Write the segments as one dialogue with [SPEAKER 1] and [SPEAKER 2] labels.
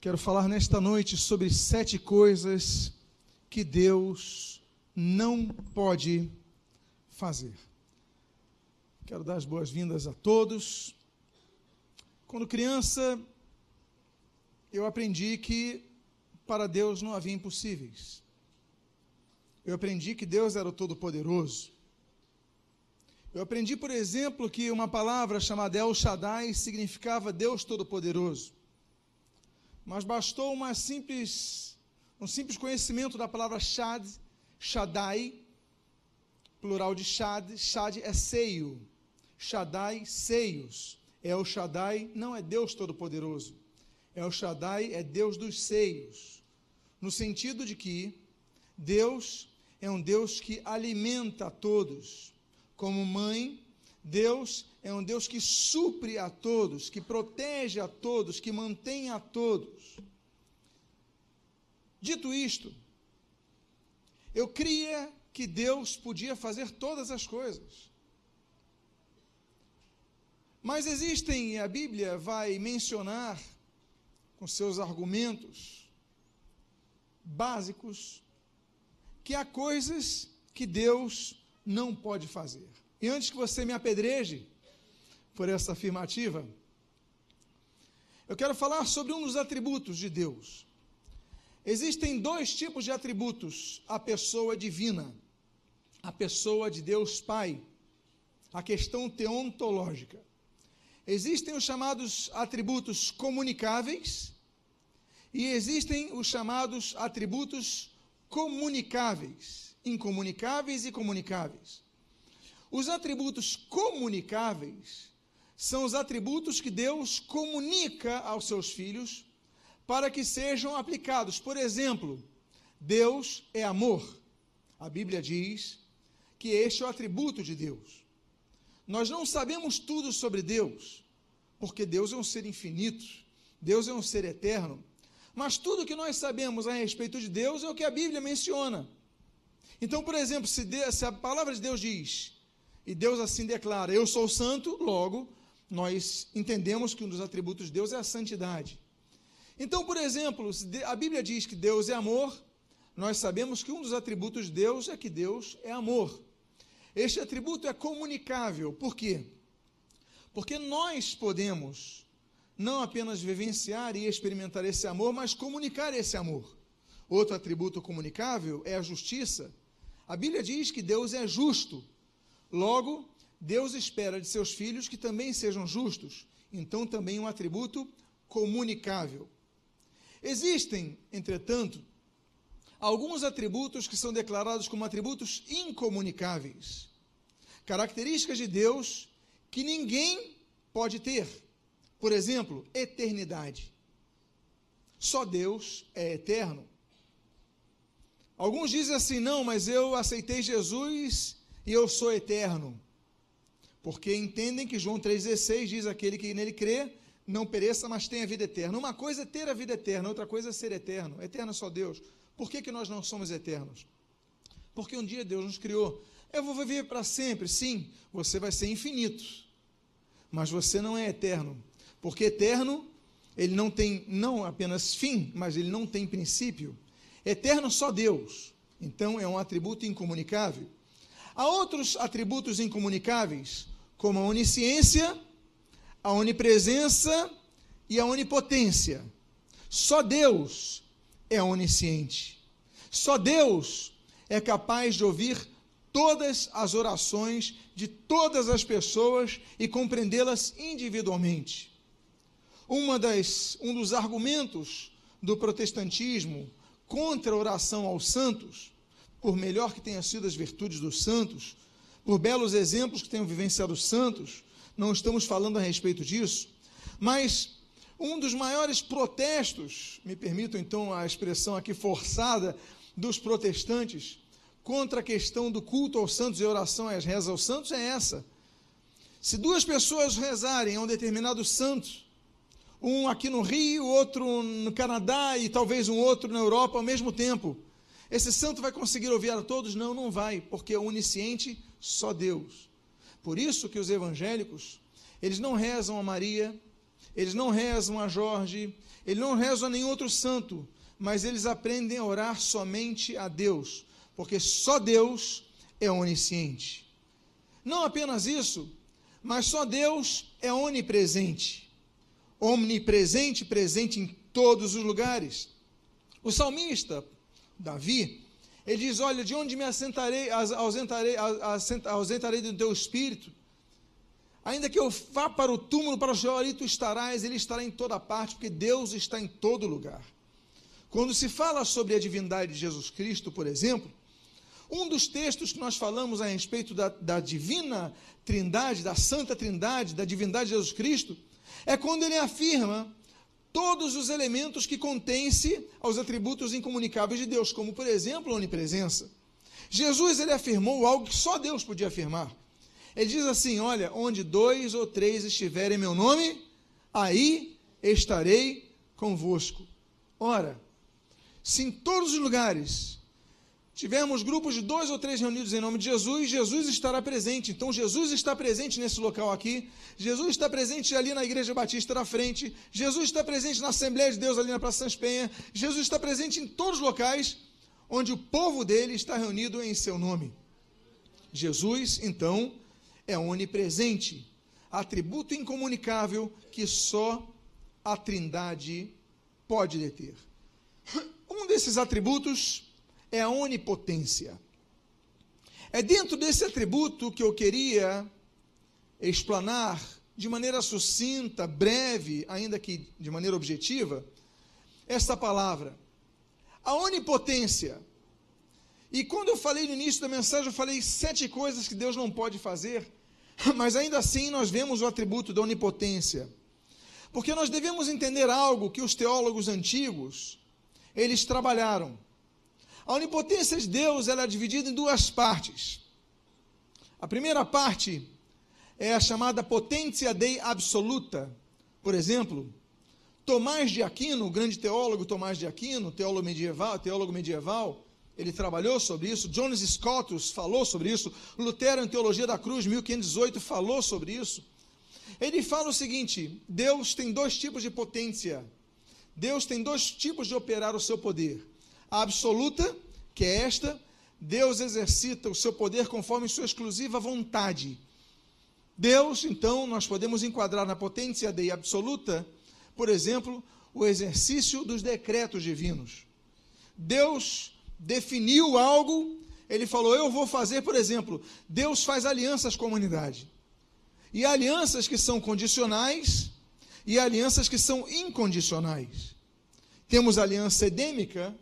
[SPEAKER 1] Quero falar nesta noite sobre sete coisas que Deus não pode fazer. Quero dar as boas-vindas a todos. Quando criança, eu aprendi que para Deus não havia impossíveis. Eu aprendi que Deus era o Todo-Poderoso. Eu aprendi, por exemplo, que uma palavra chamada El Shaddai significava Deus Todo-Poderoso mas bastou uma simples, um simples conhecimento da palavra Shad, Shaddai, plural de Shad, Shad é seio, Shaddai, seios. É o Shaddai, não é Deus Todo-Poderoso. É o Shaddai, é Deus dos seios. No sentido de que Deus é um Deus que alimenta a todos. Como mãe, Deus é um Deus que supre a todos, que protege a todos, que mantém a todos. Dito isto, eu cria que Deus podia fazer todas as coisas. Mas existem, e a Bíblia vai mencionar, com seus argumentos básicos, que há coisas que Deus não pode fazer. E antes que você me apedreje por essa afirmativa, eu quero falar sobre um dos atributos de Deus. Existem dois tipos de atributos à pessoa divina, a pessoa de Deus Pai, a questão teontológica. Existem os chamados atributos comunicáveis e existem os chamados atributos comunicáveis, incomunicáveis e comunicáveis. Os atributos comunicáveis são os atributos que Deus comunica aos seus filhos para que sejam aplicados. Por exemplo, Deus é amor. A Bíblia diz que este é o atributo de Deus. Nós não sabemos tudo sobre Deus, porque Deus é um ser infinito, Deus é um ser eterno. Mas tudo que nós sabemos a respeito de Deus é o que a Bíblia menciona. Então, por exemplo, se, Deus, se a palavra de Deus diz, e Deus assim declara: Eu sou santo, logo, nós entendemos que um dos atributos de Deus é a santidade. Então, por exemplo, a Bíblia diz que Deus é amor, nós sabemos que um dos atributos de Deus é que Deus é amor. Este atributo é comunicável, por quê? Porque nós podemos não apenas vivenciar e experimentar esse amor, mas comunicar esse amor. Outro atributo comunicável é a justiça. A Bíblia diz que Deus é justo. Logo, Deus espera de seus filhos que também sejam justos. Então, também um atributo comunicável. Existem, entretanto, alguns atributos que são declarados como atributos incomunicáveis, características de Deus que ninguém pode ter. Por exemplo, eternidade. Só Deus é eterno. Alguns dizem assim: não, mas eu aceitei Jesus e eu sou eterno. Porque entendem que João 3,16 diz: aquele que nele crê não pereça, mas tenha vida eterna. Uma coisa é ter a vida eterna, outra coisa é ser eterno. Eterno é só Deus. Por que, que nós não somos eternos? Porque um dia Deus nos criou. Eu vou viver para sempre, sim, você vai ser infinito. Mas você não é eterno. Porque eterno, ele não tem não apenas fim, mas ele não tem princípio. Eterno só Deus. Então é um atributo incomunicável. Há outros atributos incomunicáveis, como a onisciência, a onipresença e a onipotência. Só Deus é onisciente. Só Deus é capaz de ouvir todas as orações de todas as pessoas e compreendê-las individualmente. Uma das, um dos argumentos do protestantismo contra a oração aos santos, por melhor que tenham sido as virtudes dos santos, por belos exemplos que tenham vivenciado os santos, não estamos falando a respeito disso, mas um dos maiores protestos, me permitam então a expressão aqui forçada, dos protestantes contra a questão do culto aos santos e oração às rezas aos santos é essa. Se duas pessoas rezarem a um determinado santo, um aqui no Rio, outro no Canadá e talvez um outro na Europa ao mesmo tempo, esse santo vai conseguir ouvir a todos? Não, não vai, porque é onisciente só Deus. Por isso que os evangélicos, eles não rezam a Maria, eles não rezam a Jorge, eles não rezam a nenhum outro santo, mas eles aprendem a orar somente a Deus, porque só Deus é onisciente. Não apenas isso, mas só Deus é onipresente. Omnipresente, presente em todos os lugares. O salmista, Davi, ele diz: Olha, de onde me assentarei, ausentarei, ausentarei do teu espírito? Ainda que eu vá para o túmulo, para o Sheol, ali tu estarás, ele estará em toda parte, porque Deus está em todo lugar. Quando se fala sobre a divindade de Jesus Cristo, por exemplo, um dos textos que nós falamos a respeito da, da divina trindade, da santa trindade, da divindade de Jesus Cristo, é quando ele afirma todos os elementos que contêm-se aos atributos incomunicáveis de Deus, como, por exemplo, a onipresença. Jesus ele afirmou algo que só Deus podia afirmar. Ele diz assim: Olha, onde dois ou três estiverem em meu nome, aí estarei convosco. Ora, se em todos os lugares tivermos grupos de dois ou três reunidos em nome de Jesus, Jesus estará presente. Então, Jesus está presente nesse local aqui, Jesus está presente ali na Igreja Batista da frente, Jesus está presente na Assembleia de Deus ali na Praça Sans Penha, Jesus está presente em todos os locais onde o povo dele está reunido em seu nome. Jesus, então, é onipresente, atributo incomunicável que só a Trindade pode deter. Um desses atributos é a onipotência. É dentro desse atributo que eu queria explanar de maneira sucinta, breve, ainda que de maneira objetiva, esta palavra. A onipotência. E quando eu falei no início da mensagem, eu falei sete coisas que Deus não pode fazer. Mas ainda assim nós vemos o atributo da onipotência. Porque nós devemos entender algo que os teólogos antigos, eles trabalharam. A onipotência de Deus ela é dividida em duas partes. A primeira parte é a chamada potência dei absoluta. Por exemplo, Tomás de Aquino, o grande teólogo Tomás de Aquino, teólogo medieval, teólogo medieval, ele trabalhou sobre isso. Jones Scotus falou sobre isso. Lutero, em Teologia da Cruz, 1518, falou sobre isso. Ele fala o seguinte: Deus tem dois tipos de potência. Deus tem dois tipos de operar o seu poder. Absoluta, que é esta, Deus exercita o seu poder conforme sua exclusiva vontade. Deus, então, nós podemos enquadrar na potência de absoluta, por exemplo, o exercício dos decretos divinos. Deus definiu algo, ele falou: Eu vou fazer, por exemplo, Deus faz alianças com a humanidade. E alianças que são condicionais e alianças que são incondicionais. Temos a aliança edêmica,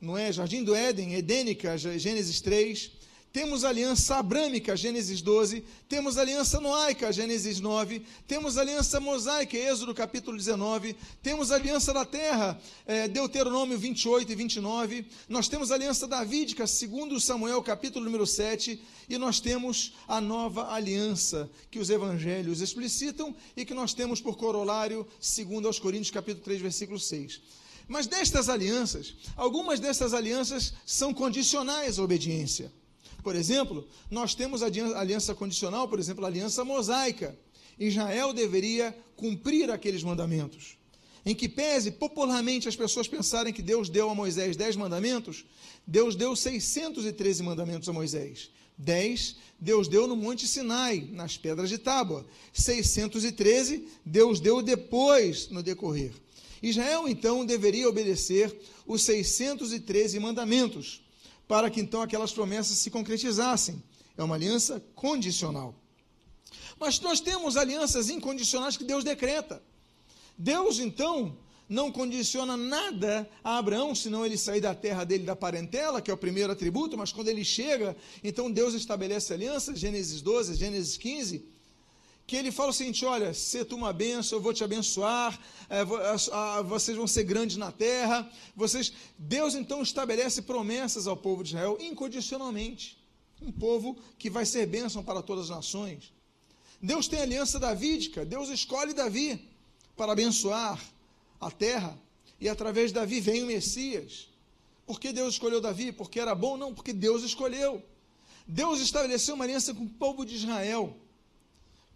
[SPEAKER 1] não é? Jardim do Éden, edênica, Gênesis 3. Temos aliança abrâmica, Gênesis 12. Temos aliança noaica, Gênesis 9. Temos aliança mosaica, Êxodo capítulo 19. Temos aliança da terra, é, Deuteronômio 28 e 29. Nós temos aliança davídica, segundo Samuel capítulo número 7. E nós temos a nova aliança, que os evangelhos explicitam e que nós temos por corolário, segundo aos Coríntios capítulo 3, versículo 6. Mas destas alianças, algumas dessas alianças são condicionais à obediência. Por exemplo, nós temos a aliança condicional, por exemplo, a aliança mosaica. Israel deveria cumprir aqueles mandamentos. Em que pese popularmente as pessoas pensarem que Deus deu a Moisés dez mandamentos, Deus deu 613 mandamentos a Moisés. Dez Deus deu no Monte Sinai, nas pedras de tábua. 613 Deus deu depois no decorrer. Israel então deveria obedecer os 613 mandamentos para que então aquelas promessas se concretizassem. É uma aliança condicional. Mas nós temos alianças incondicionais que Deus decreta. Deus, então, não condiciona nada a Abraão, senão ele sair da terra dele, da parentela, que é o primeiro atributo, mas quando ele chega, então Deus estabelece aliança, Gênesis 12, Gênesis 15, que ele fala o seguinte: olha, se tu uma benção, eu vou te abençoar, é, vocês vão ser grandes na terra. Vocês, Deus então estabelece promessas ao povo de Israel incondicionalmente. Um povo que vai ser bênção para todas as nações. Deus tem aliança davídica, Deus escolhe Davi para abençoar a terra, e através de Davi vem o Messias. Por que Deus escolheu Davi? Porque era bom? Não, porque Deus escolheu. Deus estabeleceu uma aliança com o povo de Israel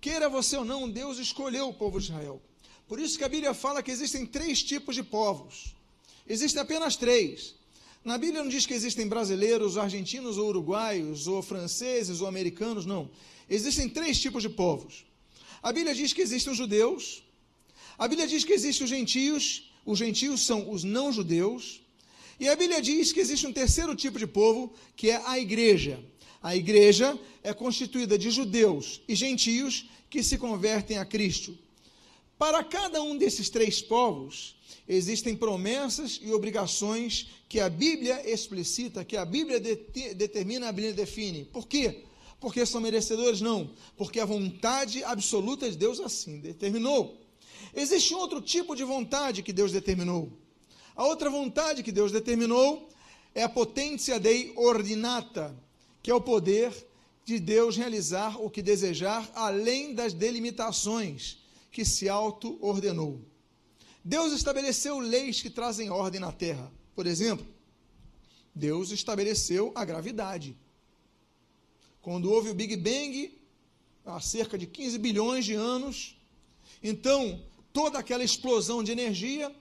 [SPEAKER 1] Queira você ou não, Deus escolheu o povo de Israel. Por isso que a Bíblia fala que existem três tipos de povos. Existem apenas três. Na Bíblia não diz que existem brasileiros, argentinos ou uruguaios, ou franceses ou americanos, não. Existem três tipos de povos. A Bíblia diz que existem os judeus, a Bíblia diz que existem os gentios, os gentios são os não-judeus, e a Bíblia diz que existe um terceiro tipo de povo, que é a igreja. A igreja é constituída de judeus e gentios que se convertem a Cristo. Para cada um desses três povos, existem promessas e obrigações que a Bíblia explicita, que a Bíblia de determina, a Bíblia define. Por quê? Porque são merecedores? Não. Porque a vontade absoluta de Deus assim determinou. Existe outro tipo de vontade que Deus determinou. A outra vontade que Deus determinou é a potência dei ordinata, que é o poder de Deus realizar o que desejar, além das delimitações que se auto-ordenou. Deus estabeleceu leis que trazem ordem na terra. Por exemplo, Deus estabeleceu a gravidade. Quando houve o Big Bang, há cerca de 15 bilhões de anos, então toda aquela explosão de energia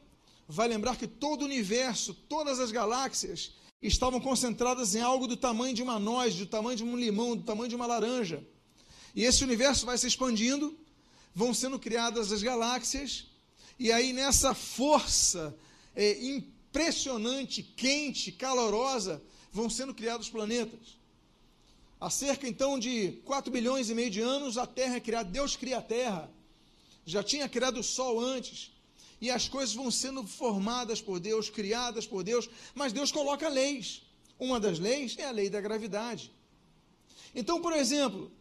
[SPEAKER 1] vai lembrar que todo o universo, todas as galáxias, estavam concentradas em algo do tamanho de uma noz, do tamanho de um limão, do tamanho de uma laranja. E esse universo vai se expandindo, vão sendo criadas as galáxias, e aí nessa força é, impressionante, quente, calorosa, vão sendo criados planetas. Há cerca então de 4 bilhões e meio de anos, a Terra é criada, Deus cria a Terra. Já tinha criado o Sol antes. E as coisas vão sendo formadas por Deus, criadas por Deus, mas Deus coloca leis. Uma das leis é a lei da gravidade. Então, por exemplo,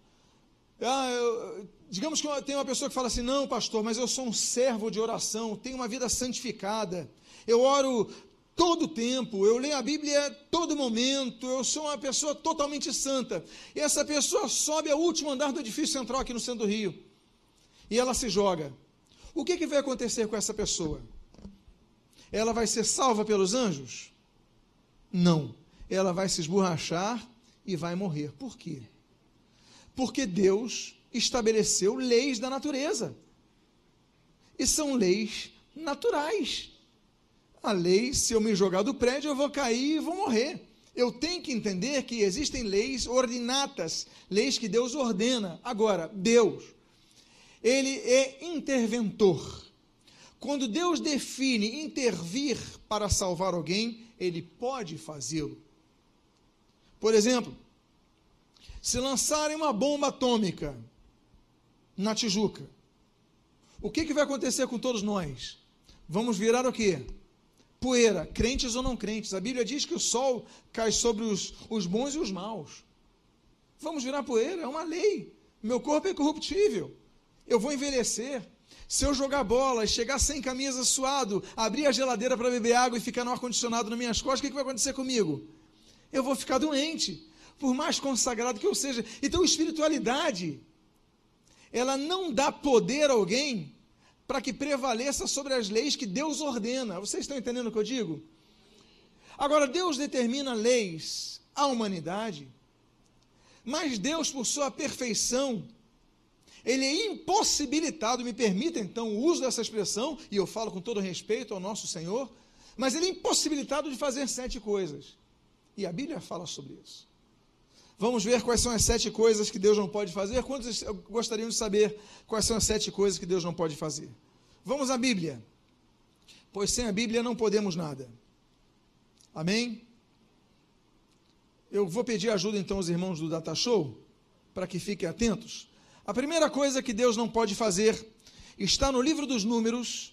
[SPEAKER 1] ah, eu, digamos que tem uma pessoa que fala assim: não, pastor, mas eu sou um servo de oração, tenho uma vida santificada, eu oro todo tempo, eu leio a Bíblia todo momento, eu sou uma pessoa totalmente santa. E essa pessoa sobe ao último andar do edifício central aqui no centro do Rio. E ela se joga. O que, que vai acontecer com essa pessoa? Ela vai ser salva pelos anjos? Não. Ela vai se esborrachar e vai morrer. Por quê? Porque Deus estabeleceu leis da natureza. E são leis naturais. A lei, se eu me jogar do prédio, eu vou cair e vou morrer. Eu tenho que entender que existem leis ordinatas, leis que Deus ordena. Agora, Deus, ele é interventor. Quando Deus define intervir para salvar alguém, ele pode fazê-lo. Por exemplo, se lançarem uma bomba atômica na Tijuca, o que, que vai acontecer com todos nós? Vamos virar o quê? Poeira, crentes ou não crentes. A Bíblia diz que o sol cai sobre os, os bons e os maus. Vamos virar poeira, é uma lei. Meu corpo é corruptível. Eu vou envelhecer. Se eu jogar bola e chegar sem camisa suado, abrir a geladeira para beber água e ficar no ar-condicionado nas minhas costas, o que, que vai acontecer comigo? Eu vou ficar doente, por mais consagrado que eu seja. Então, espiritualidade, ela não dá poder a alguém para que prevaleça sobre as leis que Deus ordena. Vocês estão entendendo o que eu digo? Agora, Deus determina leis à humanidade, mas Deus, por sua perfeição, ele é impossibilitado, me permita então o uso dessa expressão, e eu falo com todo respeito ao nosso Senhor, mas ele é impossibilitado de fazer sete coisas. E a Bíblia fala sobre isso. Vamos ver quais são as sete coisas que Deus não pode fazer. Quantos gostariam de saber quais são as sete coisas que Deus não pode fazer? Vamos à Bíblia. Pois sem a Bíblia não podemos nada. Amém? Eu vou pedir ajuda então aos irmãos do Data Show, para que fiquem atentos. A primeira coisa que Deus não pode fazer está no livro dos Números,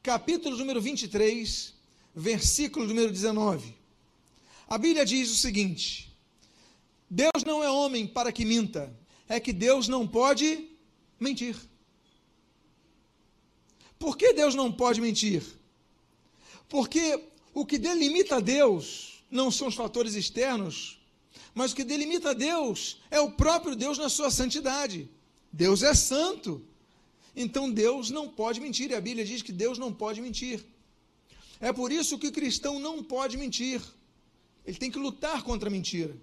[SPEAKER 1] capítulo número 23, versículo número 19. A Bíblia diz o seguinte: Deus não é homem para que minta, é que Deus não pode mentir. Por que Deus não pode mentir? Porque o que delimita Deus não são os fatores externos, mas o que delimita Deus é o próprio Deus na sua santidade. Deus é santo. Então Deus não pode mentir, e a Bíblia diz que Deus não pode mentir. É por isso que o cristão não pode mentir. Ele tem que lutar contra a mentira.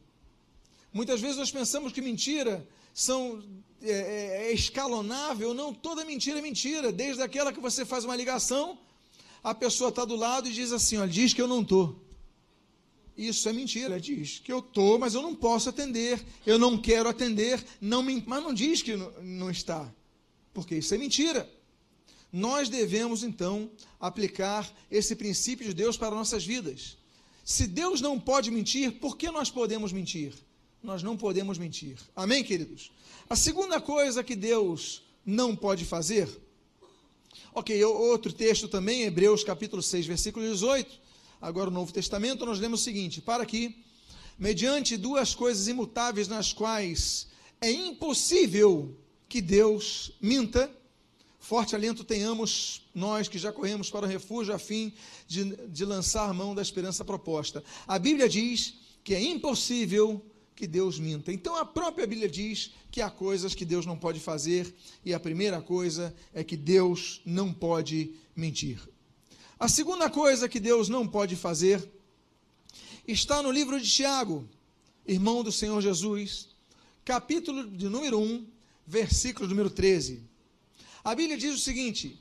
[SPEAKER 1] Muitas vezes nós pensamos que mentira são é, é, é escalonável, não toda mentira é mentira, desde aquela que você faz uma ligação, a pessoa está do lado e diz assim, ó, diz que eu não estou. Isso é mentira, diz que eu estou, mas eu não posso atender, eu não quero atender, não me, mas não diz que não, está, porque isso é mentira. Nós devemos então aplicar esse princípio de Deus para nossas vidas. Se Deus não pode mentir, por que nós podemos mentir? Nós não podemos mentir. Amém, queridos? A segunda coisa que Deus não pode fazer. Ok, outro texto também, Hebreus capítulo 6, versículo 18. Agora o Novo Testamento, nós lemos o seguinte: para que, mediante duas coisas imutáveis nas quais é impossível que Deus minta, forte alento tenhamos nós que já corremos para o refúgio a fim de, de lançar mão da esperança proposta. A Bíblia diz que é impossível que Deus minta. Então a própria Bíblia diz que há coisas que Deus não pode fazer, e a primeira coisa é que Deus não pode mentir. A segunda coisa que Deus não pode fazer está no livro de Tiago, irmão do Senhor Jesus, capítulo de número 1, versículo número 13. A Bíblia diz o seguinte: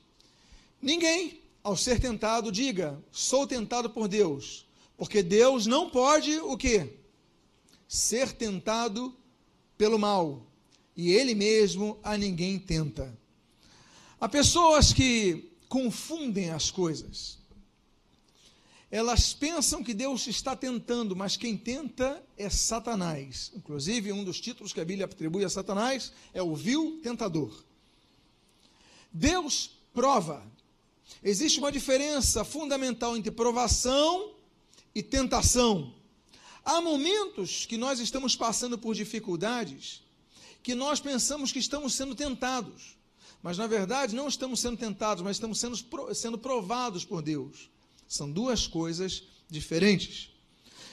[SPEAKER 1] Ninguém, ao ser tentado, diga, sou tentado por Deus, porque Deus não pode o quê? Ser tentado pelo mal, e ele mesmo a ninguém tenta. Há pessoas que confundem as coisas. Elas pensam que Deus está tentando, mas quem tenta é Satanás. Inclusive, um dos títulos que a Bíblia atribui a Satanás é o vil tentador. Deus prova. Existe uma diferença fundamental entre provação e tentação. Há momentos que nós estamos passando por dificuldades que nós pensamos que estamos sendo tentados. Mas na verdade não estamos sendo tentados, mas estamos sendo, sendo provados por Deus. São duas coisas diferentes.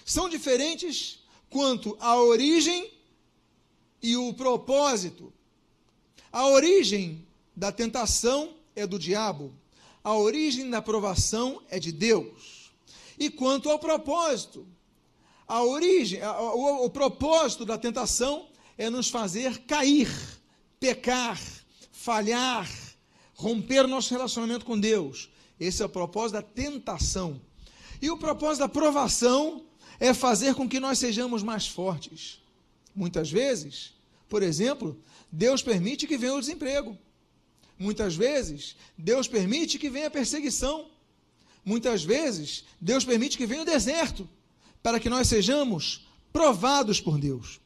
[SPEAKER 1] São diferentes quanto à origem e o propósito. A origem da tentação é do diabo, a origem da provação é de Deus. E quanto ao propósito, a origem, o, o propósito da tentação é nos fazer cair, pecar, falhar, romper nosso relacionamento com Deus. Esse é o propósito da tentação. E o propósito da provação é fazer com que nós sejamos mais fortes. Muitas vezes, por exemplo, Deus permite que venha o desemprego. Muitas vezes, Deus permite que venha a perseguição. Muitas vezes, Deus permite que venha o deserto, para que nós sejamos provados por Deus.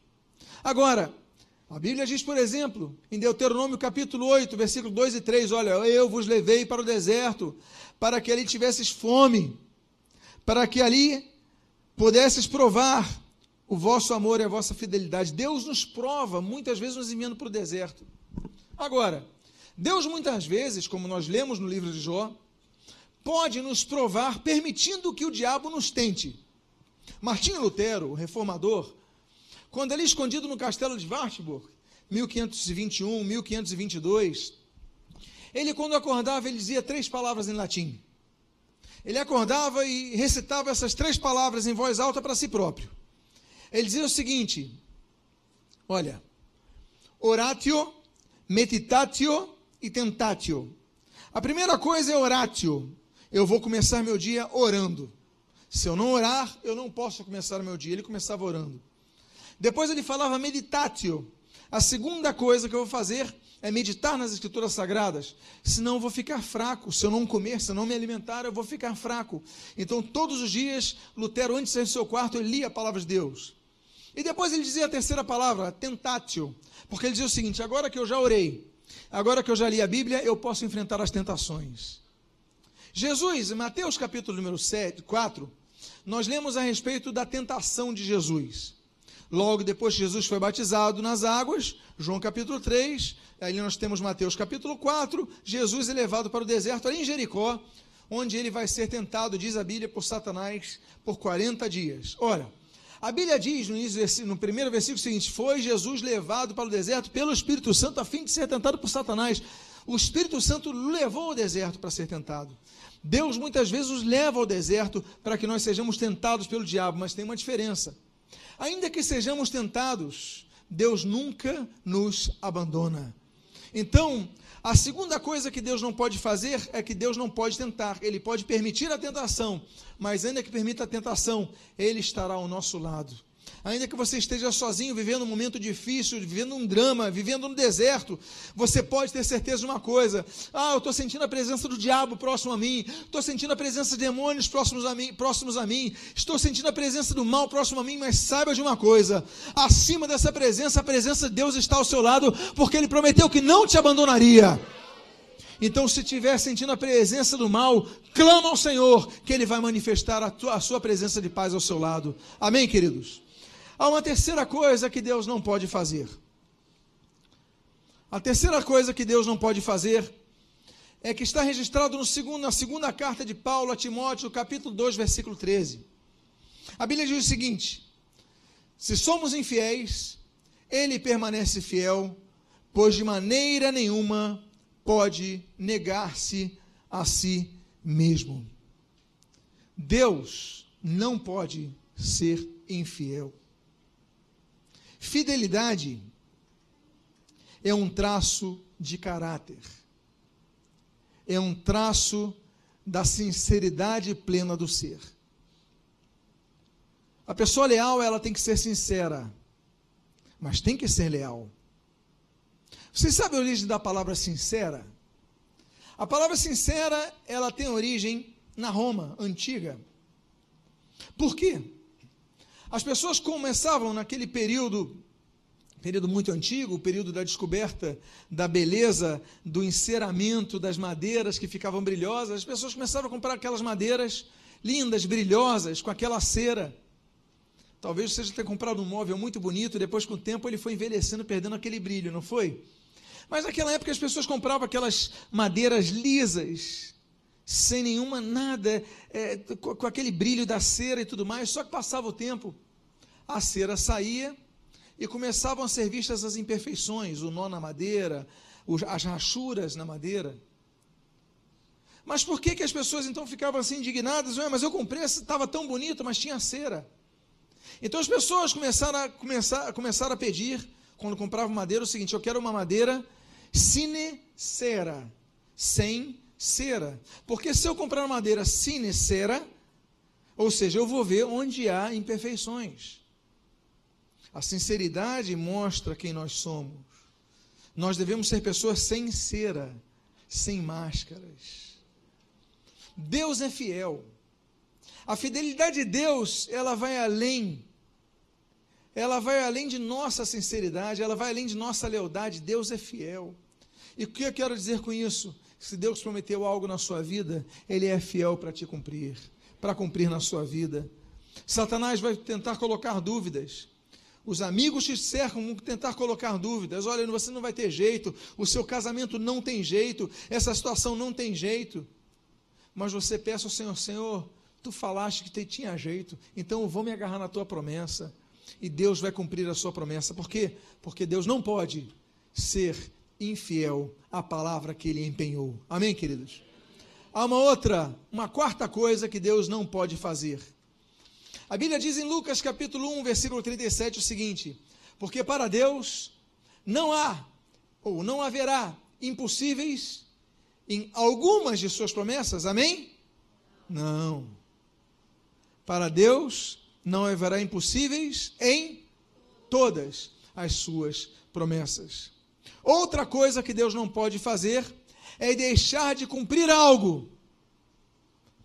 [SPEAKER 1] Agora, a Bíblia diz, por exemplo, em Deuteronômio capítulo 8, versículo 2 e 3, olha, eu vos levei para o deserto, para que ali tivesses fome, para que ali pudesses provar o vosso amor e a vossa fidelidade. Deus nos prova, muitas vezes nos enviando para o deserto. Agora, Deus muitas vezes, como nós lemos no livro de Jó, pode nos provar permitindo que o diabo nos tente. Martinho Lutero, o reformador, quando ele escondido no castelo de Wartburg, 1521, 1522, ele quando acordava, ele dizia três palavras em latim. Ele acordava e recitava essas três palavras em voz alta para si próprio. Ele dizia o seguinte: Olha, oratio, meditatio e tentatio. A primeira coisa é oratio. Eu vou começar meu dia orando. Se eu não orar, eu não posso começar meu dia. Ele começava orando. Depois ele falava meditatio. A segunda coisa que eu vou fazer é meditar nas escrituras sagradas, senão eu vou ficar fraco. Se eu não comer, se eu não me alimentar, eu vou ficar fraco. Então, todos os dias, Lutero, antes de sair do seu quarto, ele lia a palavra de Deus. E depois ele dizia a terceira palavra, tentatio, porque ele dizia o seguinte: agora que eu já orei, agora que eu já li a Bíblia, eu posso enfrentar as tentações. Jesus, em Mateus capítulo número 7, 4, nós lemos a respeito da tentação de Jesus. Logo depois que Jesus foi batizado nas águas, João capítulo 3, ali nós temos Mateus capítulo 4, Jesus é levado para o deserto ali em Jericó, onde ele vai ser tentado, diz a Bíblia, por Satanás por 40 dias. Ora, a Bíblia diz no, no primeiro versículo seguinte: Foi Jesus levado para o deserto pelo Espírito Santo a fim de ser tentado por Satanás. O Espírito Santo levou ao deserto para ser tentado. Deus muitas vezes nos leva ao deserto para que nós sejamos tentados pelo diabo, mas tem uma diferença. Ainda que sejamos tentados, Deus nunca nos abandona. Então, a segunda coisa que Deus não pode fazer é que Deus não pode tentar. Ele pode permitir a tentação, mas ainda que permita a tentação, Ele estará ao nosso lado. Ainda que você esteja sozinho, vivendo um momento difícil, vivendo um drama, vivendo no deserto, você pode ter certeza de uma coisa: ah, eu estou sentindo a presença do diabo próximo a mim, estou sentindo a presença de demônios próximos a, mim, próximos a mim, estou sentindo a presença do mal próximo a mim, mas saiba de uma coisa: acima dessa presença, a presença de Deus está ao seu lado, porque Ele prometeu que não te abandonaria. Então, se estiver sentindo a presença do mal, clama ao Senhor, que Ele vai manifestar a, tua, a sua presença de paz ao seu lado. Amém, queridos? Há uma terceira coisa que Deus não pode fazer. A terceira coisa que Deus não pode fazer é que está registrado no segundo, na segunda carta de Paulo a Timóteo, capítulo 2, versículo 13. A Bíblia diz o seguinte: Se somos infiéis, ele permanece fiel, pois de maneira nenhuma pode negar-se a si mesmo. Deus não pode ser infiel. Fidelidade é um traço de caráter, é um traço da sinceridade plena do ser. A pessoa leal, ela tem que ser sincera, mas tem que ser leal. Você sabe a origem da palavra sincera? A palavra sincera, ela tem origem na Roma antiga. Por quê? As pessoas começavam naquele período, período muito antigo, o período da descoberta da beleza, do enceramento das madeiras que ficavam brilhosas. As pessoas começavam a comprar aquelas madeiras lindas, brilhosas, com aquela cera. Talvez você tenha comprado um móvel muito bonito, depois com o tempo ele foi envelhecendo, perdendo aquele brilho, não foi? Mas naquela época as pessoas compravam aquelas madeiras lisas, sem nenhuma nada, é, com, com aquele brilho da cera e tudo mais, só que passava o tempo, a cera saía e começavam a ser vistas as imperfeições, o nó na madeira, as rachuras na madeira. Mas por que, que as pessoas então ficavam assim indignadas? Ué, mas eu comprei, estava tão bonito, mas tinha cera. Então as pessoas começaram a, começar, começaram a pedir, quando compravam madeira, o seguinte: eu quero uma madeira sine cera, sem cera. Porque se eu comprar madeira sine cera, ou seja, eu vou ver onde há imperfeições. A sinceridade mostra quem nós somos. Nós devemos ser pessoas sem cera, sem máscaras. Deus é fiel. A fidelidade de Deus, ela vai além. Ela vai além de nossa sinceridade, ela vai além de nossa lealdade. Deus é fiel. E o que eu quero dizer com isso? Se Deus prometeu algo na sua vida, Ele é fiel para te cumprir, para cumprir na sua vida. Satanás vai tentar colocar dúvidas. Os amigos te cercam, vão tentar colocar dúvidas. Olha, você não vai ter jeito, o seu casamento não tem jeito, essa situação não tem jeito. Mas você peça ao Senhor, Senhor, tu falaste que te tinha jeito, então eu vou me agarrar na tua promessa. E Deus vai cumprir a sua promessa. Por quê? Porque Deus não pode ser infiel à palavra que ele empenhou. Amém, queridos? Há uma outra, uma quarta coisa que Deus não pode fazer. A Bíblia diz em Lucas capítulo 1, versículo 37 o seguinte: Porque para Deus não há ou não haverá impossíveis em algumas de suas promessas. Amém? Não. Para Deus não haverá impossíveis em todas as suas promessas. Outra coisa que Deus não pode fazer é deixar de cumprir algo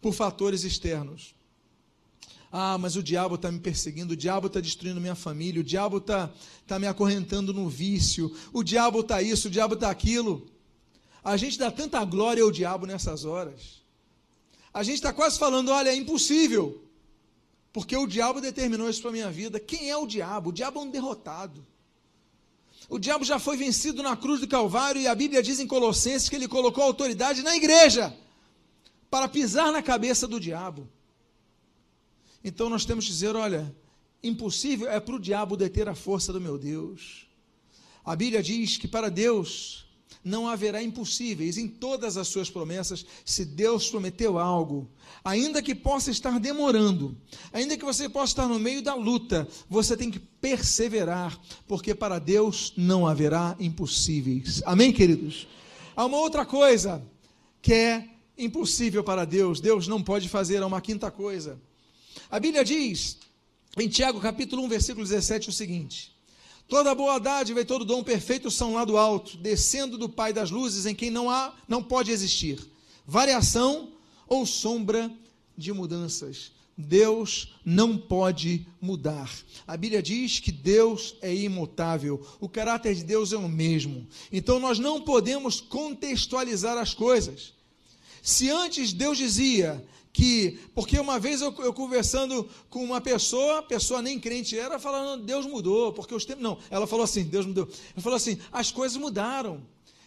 [SPEAKER 1] por fatores externos. Ah, mas o diabo está me perseguindo, o diabo está destruindo minha família, o diabo está tá me acorrentando no vício, o diabo está isso, o diabo está aquilo. A gente dá tanta glória ao diabo nessas horas. A gente está quase falando: olha, é impossível, porque o diabo determinou isso para a minha vida. Quem é o diabo? O diabo é um derrotado. O diabo já foi vencido na cruz do Calvário e a Bíblia diz em Colossenses que ele colocou autoridade na igreja para pisar na cabeça do diabo. Então nós temos que dizer: olha, impossível é para o diabo deter a força do meu Deus. A Bíblia diz que para Deus não haverá impossíveis em todas as suas promessas. Se Deus prometeu algo, ainda que possa estar demorando, ainda que você possa estar no meio da luta, você tem que perseverar, porque para Deus não haverá impossíveis. Amém, queridos? Há uma outra coisa que é impossível para Deus, Deus não pode fazer, há uma quinta coisa. A Bíblia diz, em Tiago capítulo 1, versículo 17, o seguinte: Toda boa dádiva e todo dom perfeito são lá do alto, descendo do Pai das luzes, em quem não há, não pode existir variação ou sombra de mudanças. Deus não pode mudar. A Bíblia diz que Deus é imutável, o caráter de Deus é o mesmo. Então nós não podemos contextualizar as coisas. Se antes Deus dizia que, porque uma vez eu, eu, conversando com uma pessoa, pessoa nem crente era, falando, Deus mudou, porque os tempos. Não, ela falou assim, Deus mudou. Ela falou assim, as coisas mudaram.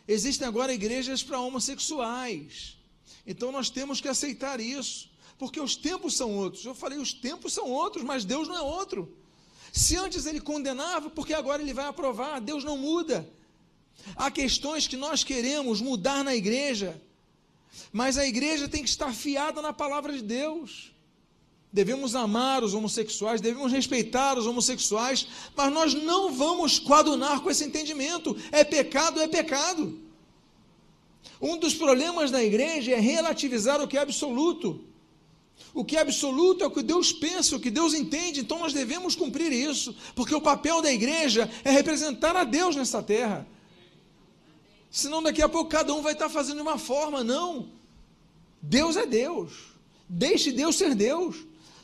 [SPEAKER 1] Existem agora igrejas para homossexuais. Então nós temos que aceitar isso, porque os tempos são outros. Eu falei, os tempos são outros, mas Deus não é outro. Se antes ele condenava, porque agora ele vai aprovar, Deus não muda. Há questões que nós queremos mudar na igreja, mas a igreja tem que estar fiada na palavra de Deus. Devemos amar os homossexuais, devemos respeitar os homossexuais, mas nós não vamos coadunar com esse entendimento. É pecado, é pecado. Um dos problemas da igreja é relativizar o que é absoluto. O que é absoluto é o que Deus pensa, o que Deus entende, então nós devemos cumprir isso, porque o papel da igreja é representar a Deus nessa terra. Senão daqui a pouco cada um vai estar fazendo de uma forma, não. Deus é Deus. Deixe Deus ser Deus.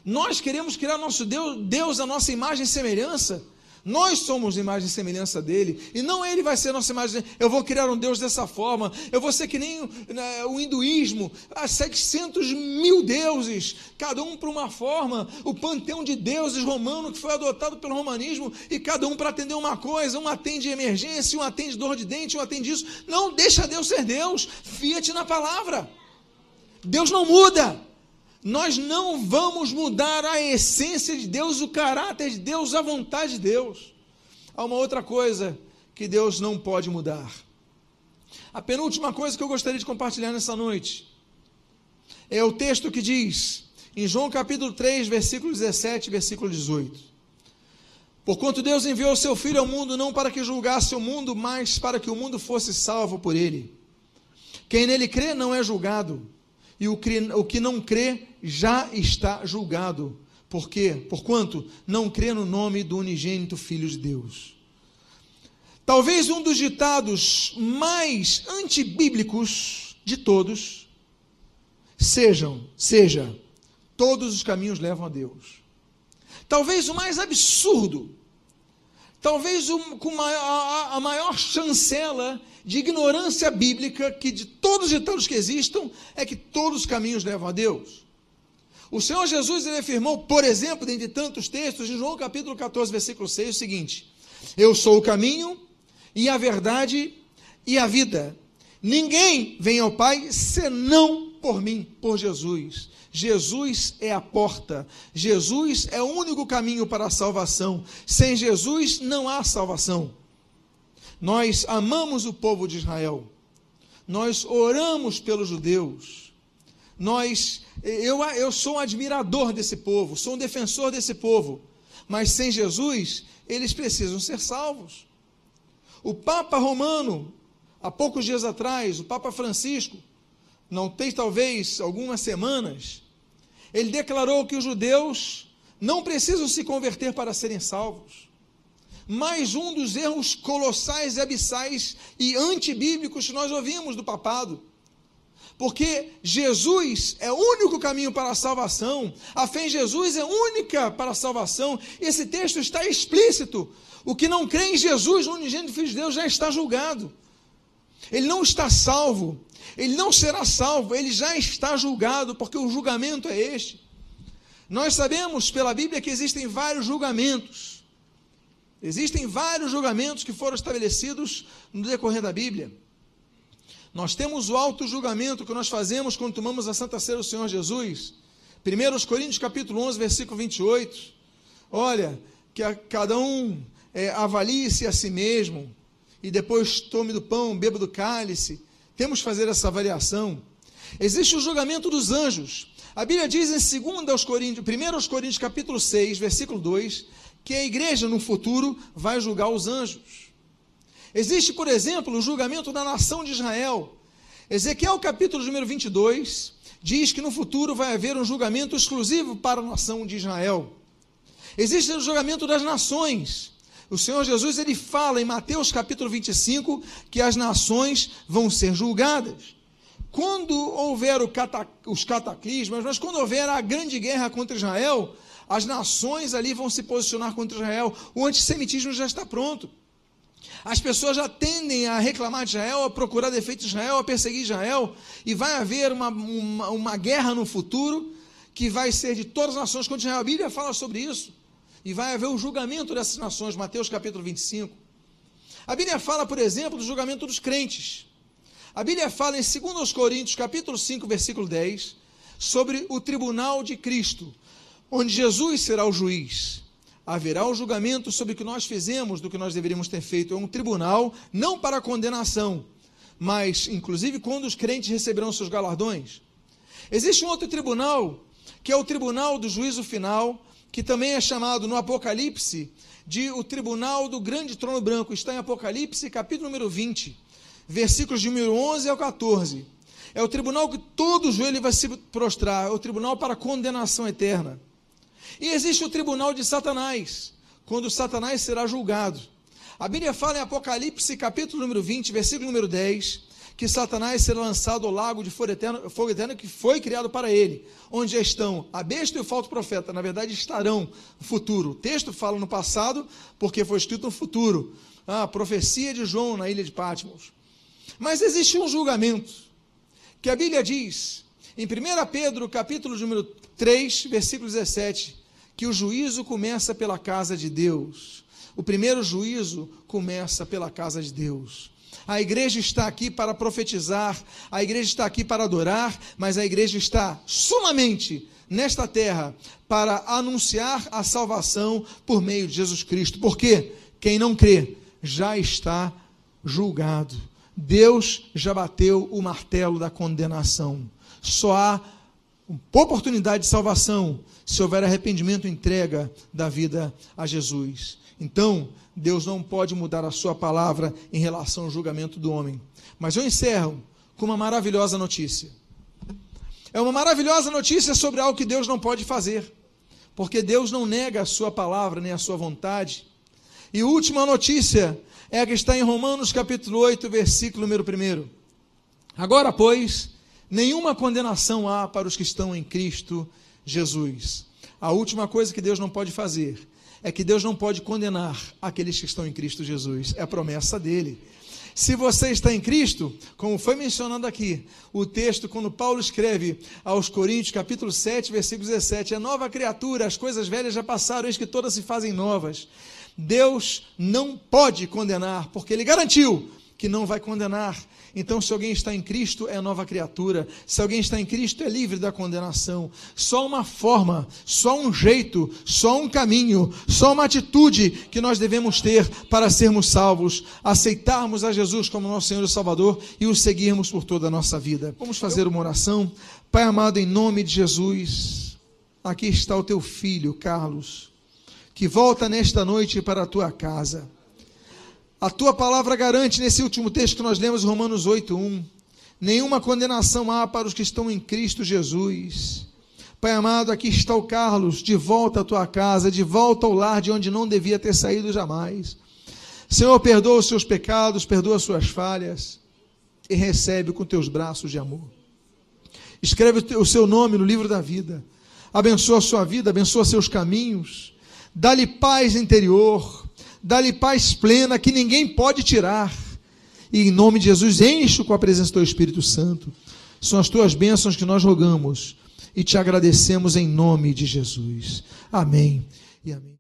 [SPEAKER 1] Nós queremos criar nosso Deus, Deus a nossa imagem e semelhança. Nós somos imagem e semelhança dele, e não ele vai ser nossa imagem. Eu vou criar um Deus dessa forma, eu vou ser que nem né, o hinduísmo, há 700 mil deuses, cada um para uma forma, o panteão de deuses romano que foi adotado pelo romanismo, e cada um para atender uma coisa, um atende emergência, um atende dor de dente, um atende isso. Não, deixa Deus ser Deus, fia-te na palavra. Deus não muda. Nós não vamos mudar a essência de Deus, o caráter de Deus, a vontade de Deus. Há uma outra coisa que Deus não pode mudar. A penúltima coisa que eu gostaria de compartilhar nessa noite é o texto que diz, em João capítulo 3, versículo 17, versículo 18. Porquanto Deus enviou o seu Filho ao mundo não para que julgasse o mundo, mas para que o mundo fosse salvo por ele. Quem nele crê não é julgado, e o que, o que não crê já está julgado. Por quê? Porquanto não crê no nome do unigênito Filho de Deus. Talvez um dos ditados mais antibíblicos de todos sejam, seja, todos os caminhos levam a Deus. Talvez o mais absurdo, talvez o, com a, a, a maior chancela de ignorância bíblica que de todos os ditados que existam é que todos os caminhos levam a Deus. O Senhor Jesus ele afirmou, por exemplo, dentre tantos textos, em João capítulo 14, versículo 6, o seguinte: Eu sou o caminho e a verdade e a vida. Ninguém vem ao Pai senão por mim, por Jesus. Jesus é a porta. Jesus é o único caminho para a salvação. Sem Jesus não há salvação. Nós amamos o povo de Israel. Nós oramos pelos judeus. Nós, eu, eu sou um admirador desse povo, sou um defensor desse povo. Mas sem Jesus, eles precisam ser salvos. O Papa Romano, há poucos dias atrás, o Papa Francisco, não tem talvez algumas semanas, ele declarou que os judeus não precisam se converter para serem salvos mais um dos erros colossais, abissais e antibíblicos que nós ouvimos do papado. Porque Jesus é o único caminho para a salvação, a fé em Jesus é única para a salvação. Esse texto está explícito. O que não crê em Jesus, o unigênito Filho de Deus, já está julgado. Ele não está salvo, ele não será salvo, ele já está julgado, porque o julgamento é este. Nós sabemos pela Bíblia que existem vários julgamentos. Existem vários julgamentos que foram estabelecidos no decorrer da Bíblia. Nós temos o auto julgamento que nós fazemos quando tomamos a Santa Ceia do Senhor Jesus. 1 Coríntios capítulo 11, versículo 28. Olha, que a, cada um é, avalie-se a si mesmo, e depois tome do pão, beba do cálice. Temos que fazer essa avaliação. Existe o julgamento dos anjos. A Bíblia diz em 2 aos Coríntios, 1 aos Coríntios, capítulo 6, versículo 2, que a igreja no futuro vai julgar os anjos. Existe, por exemplo, o julgamento da nação de Israel. Ezequiel capítulo número 22 diz que no futuro vai haver um julgamento exclusivo para a nação de Israel. Existe o julgamento das nações. O Senhor Jesus ele fala em Mateus capítulo 25 que as nações vão ser julgadas. Quando houver cata, os cataclismas, mas quando houver a grande guerra contra Israel, as nações ali vão se posicionar contra Israel. O antissemitismo já está pronto. As pessoas já tendem a reclamar de Israel, a procurar defeitos de Israel, a perseguir Israel, e vai haver uma, uma, uma guerra no futuro que vai ser de todas as nações contra Israel. A Bíblia fala sobre isso e vai haver o julgamento dessas nações, Mateus capítulo 25. A Bíblia fala, por exemplo, do julgamento dos crentes. A Bíblia fala em 2 Coríntios, capítulo 5, versículo 10, sobre o tribunal de Cristo, onde Jesus será o juiz. Haverá o julgamento sobre o que nós fizemos, do que nós deveríamos ter feito. É um tribunal, não para condenação, mas, inclusive, quando os crentes receberão seus galardões. Existe um outro tribunal, que é o tribunal do juízo final, que também é chamado no Apocalipse de o tribunal do grande trono branco. Está em Apocalipse, capítulo número 20, versículos de número 11 ao 14. É o tribunal que todo joelho vai se prostrar, é o tribunal para condenação eterna. E existe o tribunal de Satanás, quando Satanás será julgado. A Bíblia fala em Apocalipse, capítulo número 20, versículo número 10, que Satanás será lançado ao lago de fogo eterno, fogo eterno que foi criado para ele, onde estão a besta e o falso profeta, na verdade estarão no futuro. O texto fala no passado, porque foi escrito no futuro. A profecia de João na ilha de Patmos. Mas existe um julgamento que a Bíblia diz, em 1 Pedro, capítulo número 3, versículo 17, que o juízo começa pela casa de Deus. O primeiro juízo começa pela casa de Deus. A igreja está aqui para profetizar, a igreja está aqui para adorar, mas a igreja está solamente nesta terra para anunciar a salvação por meio de Jesus Cristo. Porque quem não crê já está julgado. Deus já bateu o martelo da condenação. Só há oportunidade de salvação se houver arrependimento e entrega da vida a Jesus. Então, Deus não pode mudar a sua palavra em relação ao julgamento do homem. Mas eu encerro com uma maravilhosa notícia. É uma maravilhosa notícia sobre algo que Deus não pode fazer, porque Deus não nega a sua palavra nem a sua vontade. E a última notícia é a que está em Romanos capítulo 8, versículo número 1. Agora, pois, nenhuma condenação há para os que estão em Cristo Jesus. A última coisa que Deus não pode fazer é que Deus não pode condenar aqueles que estão em Cristo Jesus. É a promessa dele. Se você está em Cristo, como foi mencionado aqui, o texto, quando Paulo escreve aos Coríntios, capítulo 7, versículo 17, é nova criatura, as coisas velhas já passaram, eis que todas se fazem novas. Deus não pode condenar, porque ele garantiu que não vai condenar. Então, se alguém está em Cristo, é nova criatura. Se alguém está em Cristo, é livre da condenação. Só uma forma, só um jeito, só um caminho, só uma atitude que nós devemos ter para sermos salvos, aceitarmos a Jesus como nosso Senhor e Salvador e o seguirmos por toda a nossa vida. Vamos fazer uma oração. Pai amado, em nome de Jesus, aqui está o teu filho, Carlos, que volta nesta noite para a tua casa. A tua palavra garante, nesse último texto que nós lemos, Romanos 8:1, nenhuma condenação há para os que estão em Cristo Jesus. Pai amado, aqui está o Carlos, de volta à tua casa, de volta ao lar de onde não devia ter saído jamais. Senhor, perdoa os seus pecados, perdoa as suas falhas e recebe com teus braços de amor. Escreve o seu nome no livro da vida. Abençoa a sua vida, abençoa seus caminhos. Dá-lhe paz interior dá-lhe paz plena que ninguém pode tirar. E em nome de Jesus, enche com a presença do Espírito Santo. São as tuas bênçãos que nós rogamos e te agradecemos em nome de Jesus. Amém e amém.